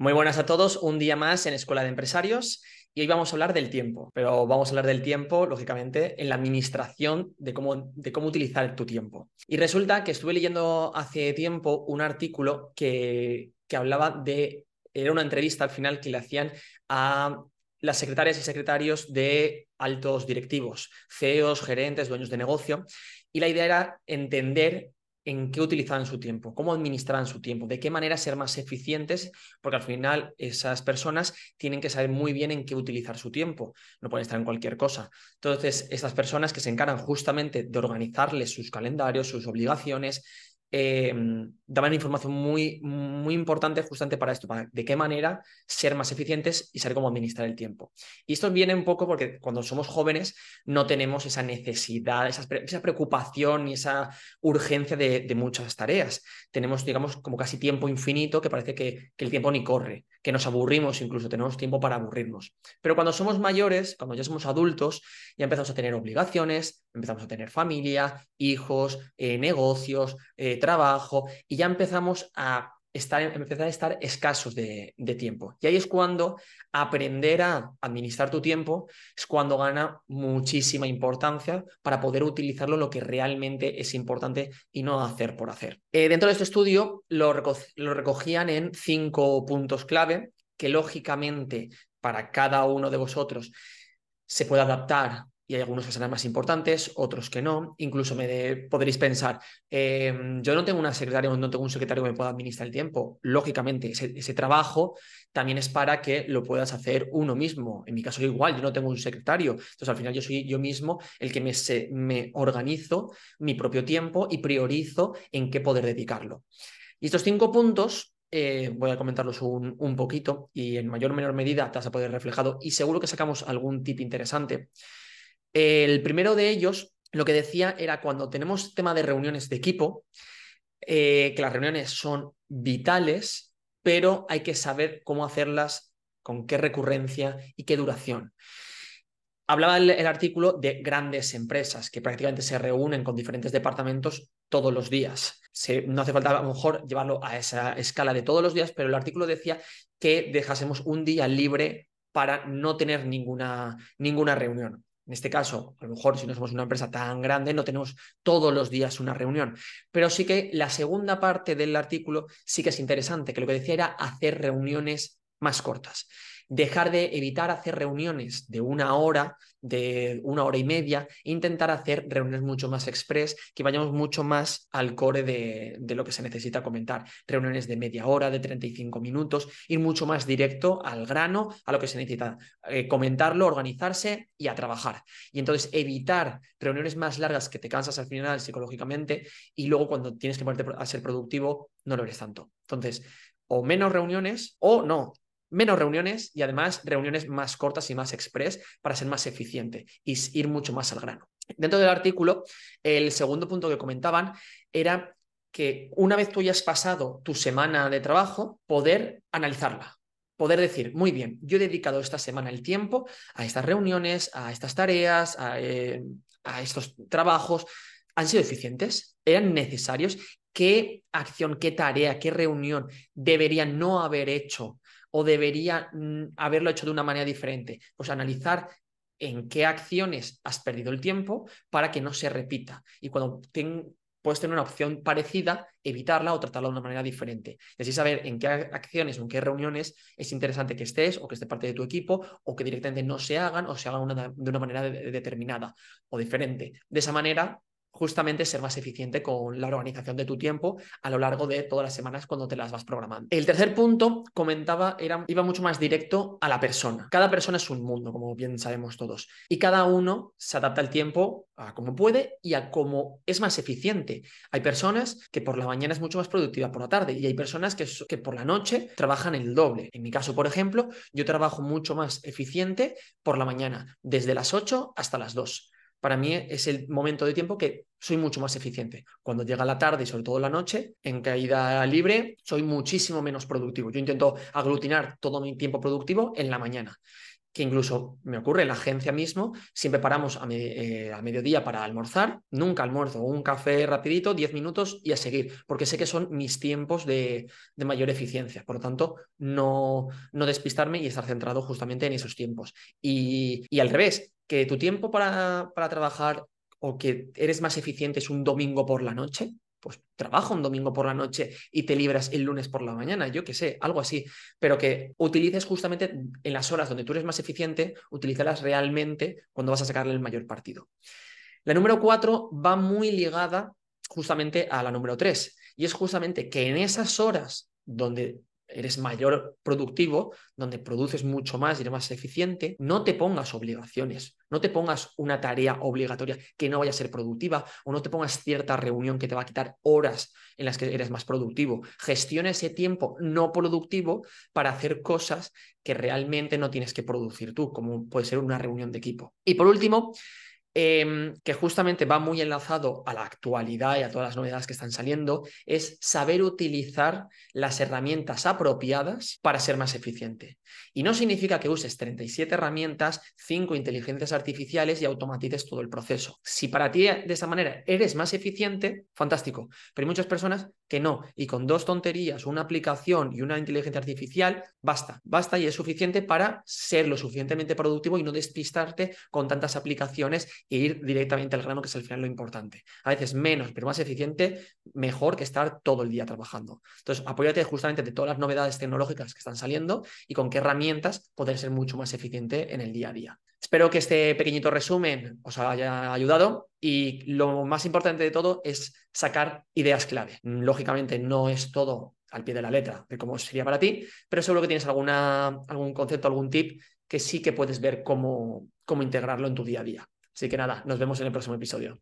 Muy buenas a todos, un día más en Escuela de Empresarios y hoy vamos a hablar del tiempo, pero vamos a hablar del tiempo, lógicamente, en la administración de cómo, de cómo utilizar tu tiempo. Y resulta que estuve leyendo hace tiempo un artículo que, que hablaba de, era una entrevista al final que le hacían a las secretarias y secretarios de altos directivos, CEOs, gerentes, dueños de negocio, y la idea era entender en qué utilizaban su tiempo, cómo administraban su tiempo, de qué manera ser más eficientes, porque al final esas personas tienen que saber muy bien en qué utilizar su tiempo, no pueden estar en cualquier cosa. Entonces, estas personas que se encargan justamente de organizarles sus calendarios, sus obligaciones, eh, daban información muy, muy importante justamente para esto, para de qué manera ser más eficientes y saber cómo administrar el tiempo. Y esto viene un poco porque cuando somos jóvenes no tenemos esa necesidad, esa, esa preocupación y esa urgencia de, muchas tareas. Tenemos, digamos, como casi tiempo infinito que parece que, que el tiempo ni corre, que nos aburrimos incluso, tenemos tiempo para aburrirnos. Pero cuando somos mayores, cuando ya somos adultos, ya empezamos a tener obligaciones, empezamos a tener familia, hijos, eh, negocios, eh, trabajo, y ya empezamos a estar, empezar a estar escasos de, tiempo. Y ahí es cuando aprender a administrar tu tiempo es cuando gana muchísima importancia para poder utilizarlo lo que realmente es importante y no hacer por hacer. Eh, dentro de este estudio lo recogían en cinco puntos clave que lógicamente para cada uno de vosotros se puede adaptar y hay algunos que serán más importantes, otros que no. Incluso me de, podréis pensar, eh, yo no tengo una secretaria, no tengo un secretario que me pueda administrar el tiempo. Lógicamente, ese, ese, trabajo también es para que lo puedas hacer uno mismo. En mi caso igual, yo no tengo un secretario. Entonces, al final yo soy yo mismo el que me, se, me organizo mi propio tiempo y priorizo en qué poder dedicarlo. Y estos cinco puntos eh, voy a comentarlos un, un, poquito y en mayor o menor medida te vas a poder reflejado y seguro que sacamos algún tip interesante. El primero de ellos, lo que decía era cuando tenemos tema de reuniones de equipo, eh, que las reuniones son vitales, pero hay que saber cómo hacerlas, con qué recurrencia y qué duración. Hablaba el, artículo de grandes empresas que prácticamente se reúnen con diferentes departamentos todos los días. No hace falta a lo mejor llevarlo a esa escala de todos los días, pero el artículo decía que dejásemos un día libre para no tener ninguna, ninguna reunión. En este caso, a lo mejor si no somos una empresa tan grande, no tenemos todos los días una reunión. Pero sí que la segunda parte del artículo sí que es interesante, que lo que decía era hacer reuniones más cortas dejar de evitar hacer reuniones de una hora, de una hora y media, e intentar hacer reuniones mucho más express, que vayamos mucho más al core de, de, lo que se necesita comentar. Reuniones de media hora, de 35 minutos, ir mucho más directo al grano, a lo que se necesita, eh, comentarlo, organizarse y a trabajar. Y entonces evitar reuniones más largas que te cansas al final psicológicamente y luego cuando tienes que ponerte a ser productivo no lo eres tanto. Entonces, o menos reuniones o no, menos reuniones y además reuniones más cortas y más express para ser más eficiente y ir mucho más al grano. Dentro del artículo, el segundo punto que comentaban era que una vez tú hayas pasado tu semana de trabajo, poder analizarla. Poder decir, muy bien, yo he dedicado esta semana el tiempo a estas reuniones, a estas tareas, a, eh, a estos trabajos. ¿Han sido eficientes? ¿Eran necesarios? ¿Qué acción, qué tarea, qué reunión deberían no haber hecho o debería mm, haberlo hecho de una manera diferente? Pues analizar en qué acciones has perdido el tiempo para que no se repita. Y cuando puedes tener una opción parecida, evitarla o tratarla de una manera diferente. Y así saber en qué acciones o en qué reuniones es interesante que estés o que esté parte de tu equipo o que directamente no se hagan o se hagan de una manera de, de determinada o diferente. De esa manera justamente ser más eficiente con la organización de tu tiempo a lo largo de todas las semanas cuando te las vas programando. El tercer punto, comentaba, era, iba mucho más directo a la persona. Cada persona es un mundo, como bien sabemos todos, y cada uno se adapta al tiempo a como puede y a cómo es más eficiente. Hay personas que por la mañana es mucho más productiva por la tarde y hay personas que, que por la noche trabajan el doble. En mi caso, por ejemplo, yo trabajo mucho más eficiente por la mañana, desde las 8 hasta las 2 para mí es el momento de tiempo que soy mucho más eficiente. Cuando llega la tarde y sobre todo la noche, en caída libre, soy muchísimo menos productivo. Yo intento aglutinar todo mi tiempo productivo en la mañana que incluso me ocurre en la agencia mismo, siempre paramos a, eh, mediodía para almorzar, nunca almuerzo, un café rapidito, 10 minutos y a seguir, porque sé que son mis tiempos de, mayor eficiencia. Por lo tanto, no, no despistarme y estar centrado justamente en esos tiempos. Y, y al revés, que tu tiempo para, para trabajar o que eres más eficiente es un domingo por la noche, pues trabaja un domingo por la noche y te libras el lunes por la mañana, yo qué sé, algo así, pero que utilices justamente en las horas donde tú eres más eficiente, utilízalas realmente cuando vas a sacarle el mayor partido. La número cuatro va muy ligada justamente a la número tres, y es justamente que en esas horas donde eres mayor productivo, donde produces mucho más y eres más eficiente, no te pongas obligaciones, no te pongas una tarea obligatoria que no vaya a ser productiva o no te pongas cierta reunión que te va a quitar horas en las que eres más productivo. Gestiona ese tiempo no productivo para hacer cosas que realmente no tienes que producir tú, como puede ser una reunión de equipo. Y por último, Em, que justamente va muy enlazado a la actualidad y a todas las novedades que están saliendo, es saber utilizar las herramientas apropiadas para ser más eficiente. Y no significa que uses 37 herramientas, 5 inteligencias artificiales y automatices todo el proceso. Si para ti de esa manera eres más eficiente, fantástico. Pero hay muchas personas que no. Y con dos tonterías, una aplicación y una inteligencia artificial, basta. Basta y es suficiente para ser lo suficientemente productivo y no despistarte con tantas aplicaciones e ir directamente al grano, que es al final lo importante. A veces menos, pero más eficiente, mejor que estar todo el día trabajando. Entonces, apóyate justamente de todas las novedades tecnológicas que están saliendo y con qué herramientas poder ser mucho más eficiente en el día a día. Espero que este pequeñito resumen os haya ayudado y lo más importante de todo es sacar ideas clave. Lógicamente no es todo al pie de la letra de cómo sería para ti, pero seguro que tienes alguna, algún concepto, algún tip que sí que puedes ver cómo, cómo integrarlo en tu día a día. Así que nada, nos vemos en el próximo episodio.